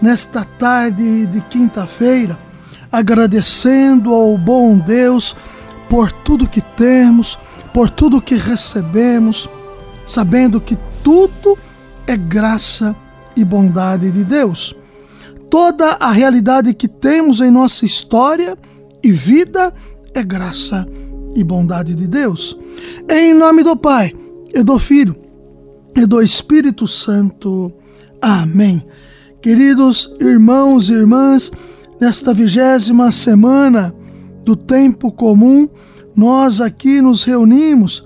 nesta tarde de quinta-feira, agradecendo ao bom Deus por tudo que temos, por tudo que recebemos, sabendo que tudo é graça e bondade de Deus. Toda a realidade que temos em nossa história e vida é graça e bondade de Deus. Em nome do Pai, e do Filho, e do Espírito Santo. Amém. Queridos irmãos e irmãs, nesta vigésima semana do tempo comum, nós aqui nos reunimos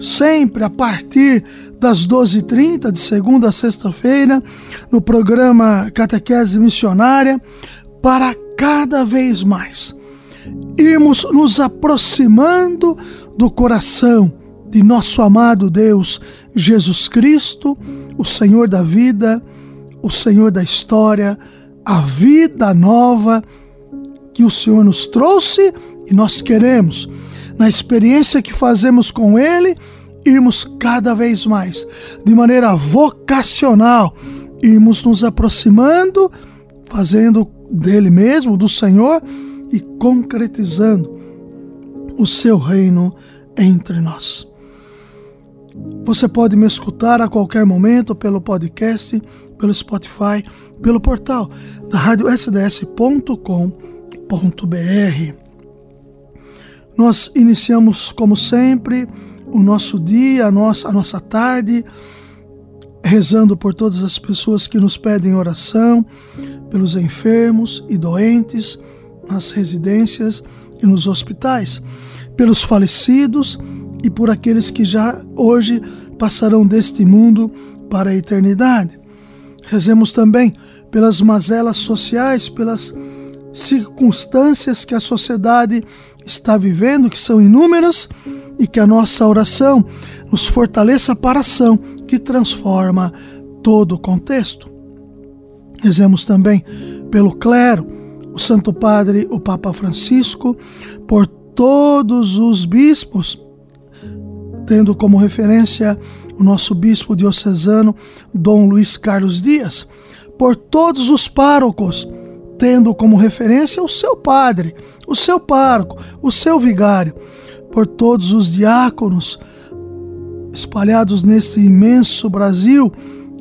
sempre a partir das 12h30, de segunda a sexta-feira, no programa Catequese Missionária, para cada vez mais irmos nos aproximando do coração de nosso amado Deus Jesus Cristo, o Senhor da vida o Senhor da história, a vida nova que o Senhor nos trouxe e nós queremos, na experiência que fazemos com Ele, irmos cada vez mais, de maneira vocacional, irmos nos aproximando, fazendo dele mesmo, do Senhor e concretizando o seu reino entre nós. Você pode me escutar a qualquer momento pelo podcast pelo Spotify, pelo portal da rádio sds.com.br. Nós iniciamos, como sempre, o nosso dia, a nossa, a nossa tarde, rezando por todas as pessoas que nos pedem oração, pelos enfermos e doentes nas residências e nos hospitais, pelos falecidos e por aqueles que já hoje passarão deste mundo para a eternidade. Rezemos também pelas mazelas sociais, pelas circunstâncias que a sociedade está vivendo, que são inúmeras, e que a nossa oração nos fortaleça para a ação que transforma todo o contexto. Rezemos também pelo clero, o Santo Padre, o Papa Francisco, por todos os bispos, tendo como referência o nosso bispo diocesano, Dom Luiz Carlos Dias, por todos os párocos, tendo como referência o seu padre, o seu pároco, o seu vigário, por todos os diáconos espalhados neste imenso Brasil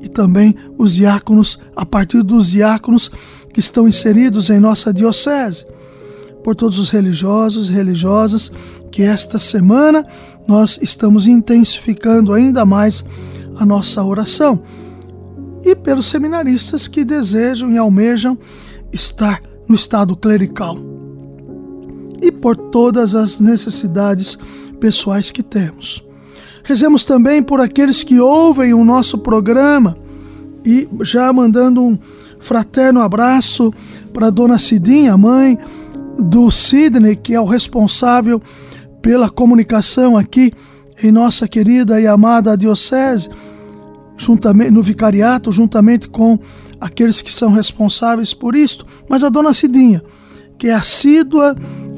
e também os diáconos, a partir dos diáconos que estão inseridos em nossa diocese, por todos os religiosos e religiosas que esta semana nós estamos intensificando ainda mais a nossa oração. E pelos seminaristas que desejam e almejam estar no estado clerical. E por todas as necessidades pessoais que temos. Rezemos também por aqueles que ouvem o nosso programa e já mandando um fraterno abraço para dona Cidinha, mãe do Sidney, que é o responsável pela comunicação aqui em nossa querida e amada diocese, juntamente no vicariato, juntamente com aqueles que são responsáveis por isto, mas a dona Cidinha, que é assídua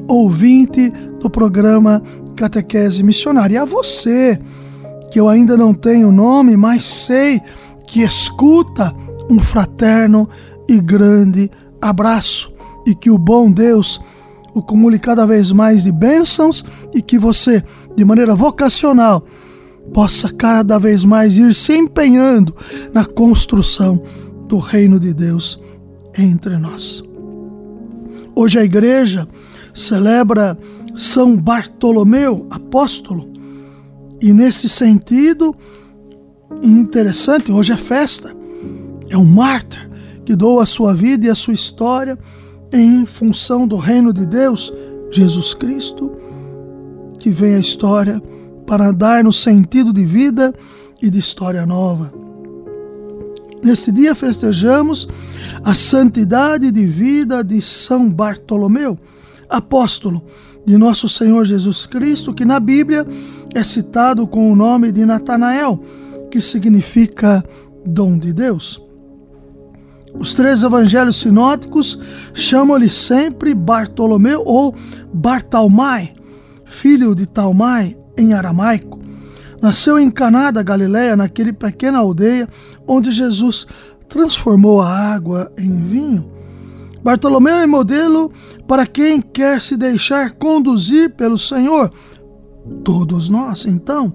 ouvinte do programa Catequese Missionária. E a você, que eu ainda não tenho nome, mas sei que escuta um fraterno e grande abraço e que o bom Deus o cumule cada vez mais de bênçãos e que você, de maneira vocacional, possa cada vez mais ir se empenhando na construção do reino de Deus entre nós. Hoje a igreja celebra São Bartolomeu, apóstolo, e nesse sentido, interessante, hoje é festa, é um mártir que doa a sua vida e a sua história em função do reino de Deus, Jesus Cristo, que vem a história para dar no sentido de vida e de história nova. Neste dia festejamos a santidade de vida de São Bartolomeu, apóstolo de nosso Senhor Jesus Cristo, que na Bíblia é citado com o nome de Natanael, que significa dom de Deus. Os três evangelhos sinóticos chamam-lhe sempre Bartolomeu ou Bartalmai, filho de Talmai em aramaico. Nasceu em Caná da Galiléia, naquele pequena aldeia onde Jesus transformou a água em vinho. Bartolomeu é modelo para quem quer se deixar conduzir pelo Senhor. Todos nós, então.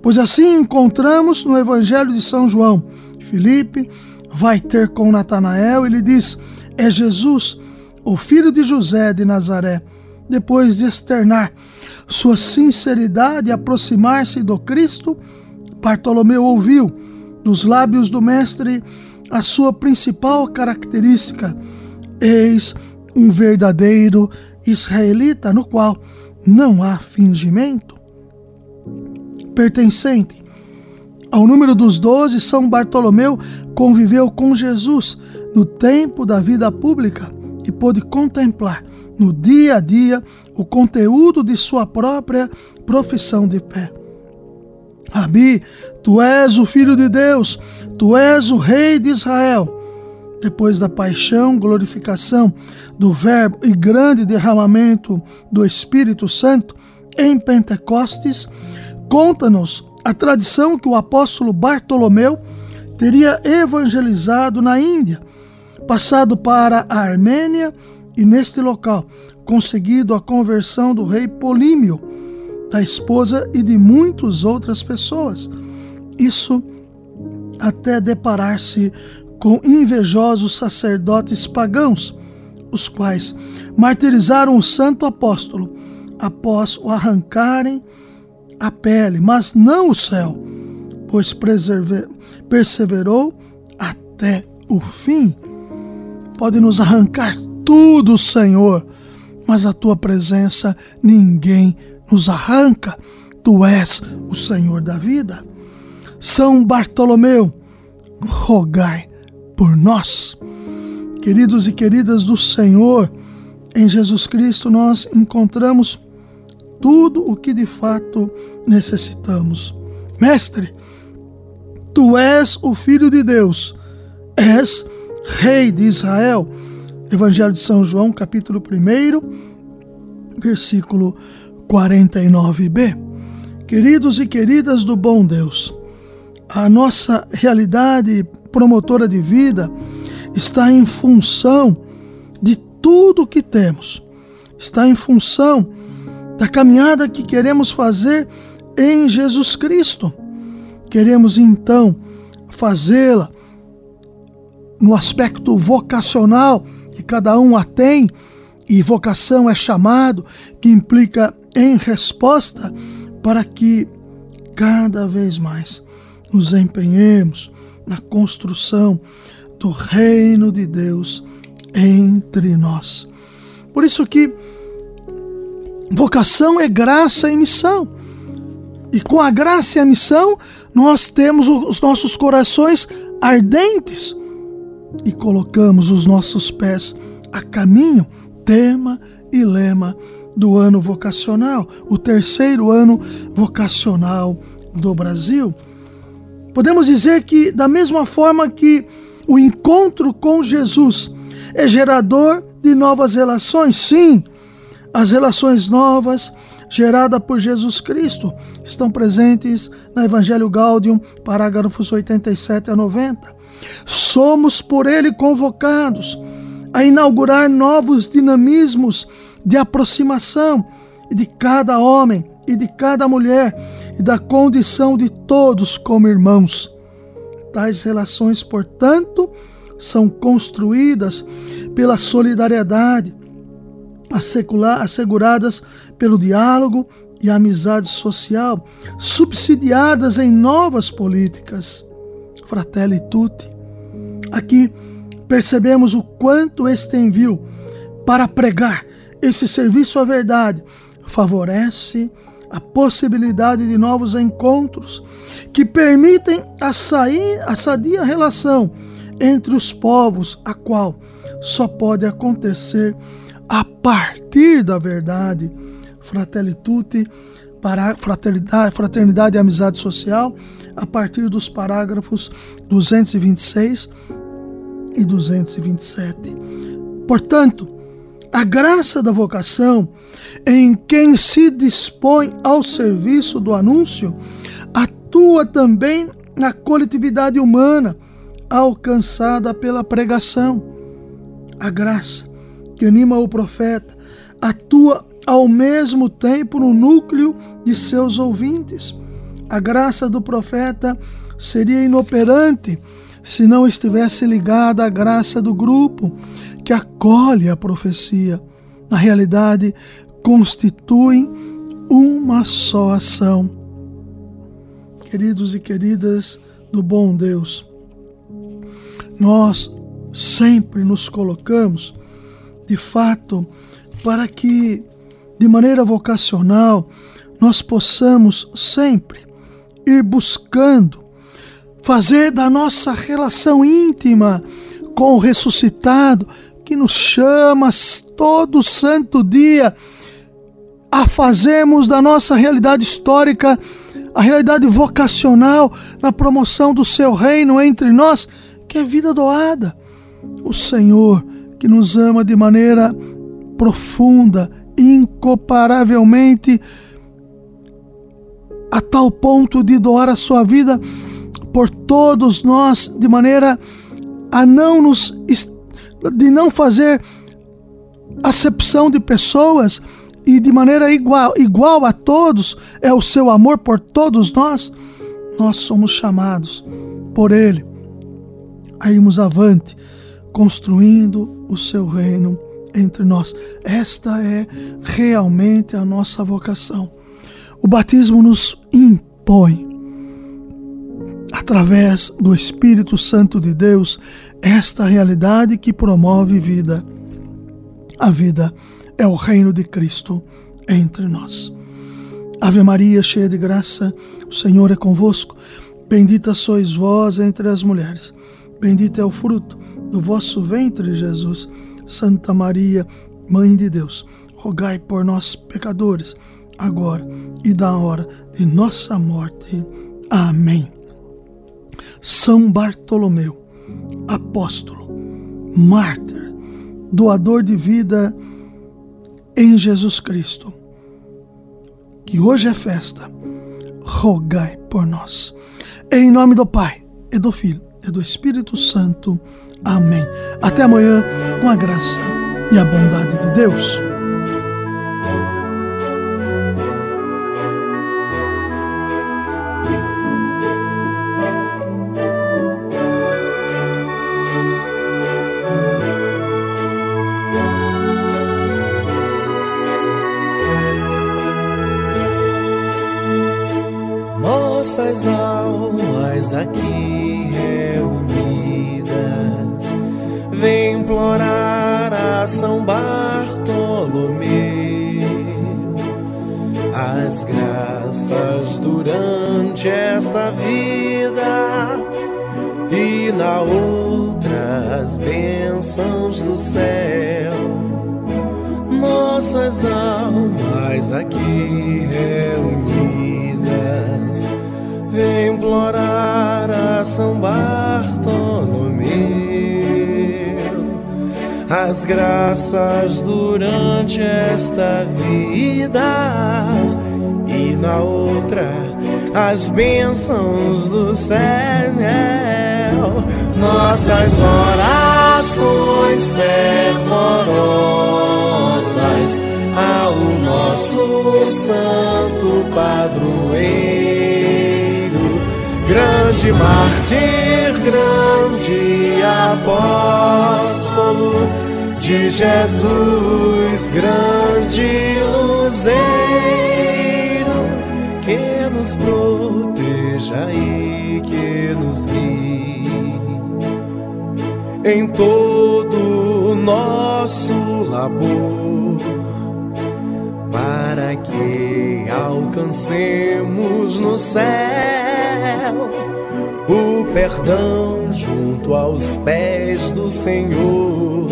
Pois assim encontramos no Evangelho de São João, Filipe vai ter com Natanael e lhe diz: É Jesus, o filho de José de Nazaré. Depois de externar sua sinceridade e aproximar-se do Cristo, Bartolomeu ouviu dos lábios do Mestre a sua principal característica: Eis um verdadeiro israelita no qual não há fingimento. Pertencente ao número dos doze, São Bartolomeu conviveu com Jesus no tempo da vida pública e pôde contemplar no dia a dia o conteúdo de sua própria profissão de fé. Rabi, tu és o Filho de Deus, tu és o Rei de Israel. Depois da paixão, glorificação do Verbo e grande derramamento do Espírito Santo em Pentecostes, conta-nos a tradição que o apóstolo Bartolomeu teria evangelizado na Índia, passado para a Armênia e neste local conseguido a conversão do rei Polímio, da esposa e de muitas outras pessoas. Isso até deparar-se com invejosos sacerdotes pagãos, os quais martirizaram o santo apóstolo após o arrancarem a pele, mas não o céu, pois perseverou até o fim. Pode nos arrancar tudo, Senhor, mas a tua presença ninguém nos arranca. Tu és o Senhor da vida. São Bartolomeu, rogai por nós. Queridos e queridas do Senhor, em Jesus Cristo nós encontramos tudo o que de fato necessitamos. Mestre, tu és o Filho de Deus, és Rei de Israel. Evangelho de São João, capítulo 1, versículo 49b. Queridos e queridas do bom Deus, a nossa realidade promotora de vida está em função de tudo que temos, está em função da caminhada que queremos fazer em Jesus Cristo. Queremos então fazê-la no aspecto vocacional que cada um a tem, e vocação é chamado, que implica em resposta, para que cada vez mais nos empenhemos na construção do reino de Deus entre nós. Por isso que Vocação é graça e missão. E com a graça e a missão, nós temos os nossos corações ardentes e colocamos os nossos pés a caminho, tema e lema do ano vocacional, o terceiro ano vocacional do Brasil. Podemos dizer que, da mesma forma que o encontro com Jesus é gerador de novas relações, sim, as relações novas geradas por Jesus Cristo estão presentes no Evangelho Gaudium, parágrafos 87 a 90. Somos por ele convocados a inaugurar novos dinamismos de aproximação de cada homem e de cada mulher e da condição de todos como irmãos. Tais relações, portanto, são construídas pela solidariedade, asseguradas pelo diálogo e amizade social, subsidiadas em novas políticas. Fratelli tutti. Aqui percebemos o quanto este envio para pregar esse serviço à verdade favorece a possibilidade de novos encontros que permitem a, sair, a sadia relação entre os povos, a qual só pode acontecer a partir da verdade. Fratelli tutti, para fraternidade, fraternidade e amizade social, a partir dos parágrafos 226 e 227. Portanto, a graça da vocação em quem se dispõe ao serviço do anúncio atua também na coletividade humana alcançada pela pregação. A graça que anima o profeta atua ao mesmo tempo no núcleo de seus ouvintes. A graça do profeta seria inoperante se não estivesse ligada à graça do grupo que acolhe a profecia. Na realidade, constituem uma só ação. Queridos e queridas do bom Deus, nós sempre nos colocamos, de fato, para que, de maneira vocacional, nós possamos sempre ir buscando fazer da nossa relação íntima com o ressuscitado, que nos chama todo santo dia a fazermos da nossa realidade histórica a realidade vocacional na promoção do seu reino entre nós, que é vida doada. O Senhor, que nos ama de maneira profunda, incomparavelmente, a tal ponto de doar a sua vida por todos nós, de maneira a não nos de não fazer acepção de pessoas e de maneira igual, igual a todos é o seu amor por todos nós, nós somos chamados por Ele a irmos avante, construindo o seu reino entre nós. Esta é realmente a nossa vocação. O batismo nos impõe através do Espírito Santo de Deus, esta realidade que promove vida. A vida é o reino de Cristo entre nós. Ave Maria, cheia de graça, o Senhor é convosco. Bendita sois vós entre as mulheres. Bendito é o fruto do vosso ventre, Jesus. Santa Maria, Mãe de Deus, rogai por nós, pecadores, agora e da hora de nossa morte. Amém. São Bartolomeu, apóstolo, mártir, doador de vida em Jesus Cristo, que hoje é festa, rogai por nós. Em nome do Pai, e do Filho, e do Espírito Santo. Amém. Até amanhã, com a graça e a bondade de Deus. nossas almas aqui implorar a São Bartolomeu as graças durante esta vida e na outra as bênçãos do céu. Nossas almas aqui reunidas Vem implorar a São Bartolomeu as graças durante esta vida e na outra as bênçãos do céu. Nossas orações fervorosas ao nosso Santo Padroeiro grande mártir, grande apóstolo de Jesus, grande luzeiro que nos proteja e que nos guie em todo nosso labor para que alcancemos no céu o perdão junto aos pés do Senhor.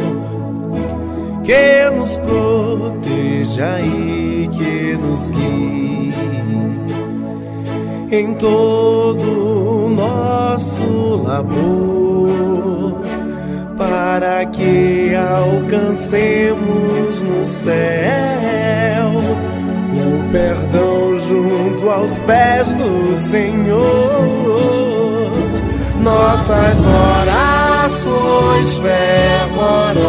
Que nos proteja e que nos guie em todo o nosso labor, para que alcancemos no céu o perdão junto aos pés do Senhor nossas orações fervorosas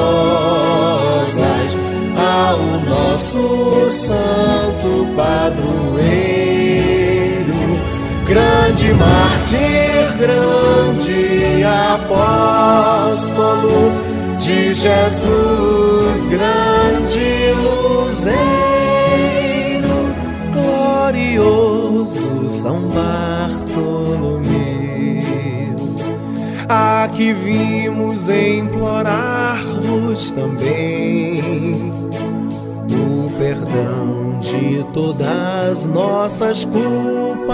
ao nosso santo padroeiro, grande mártir, grande apóstolo de Jesus, grande luzeiro, glorioso São Bartolomeu Aqui vimos implorar-vos também o perdão de todas nossas culpas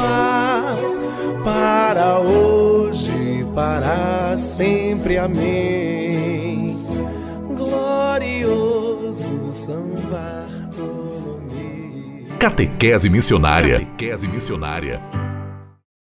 para hoje para sempre. Amém. Glorioso São Bartolomeu. Catequese missionária. Catequese missionária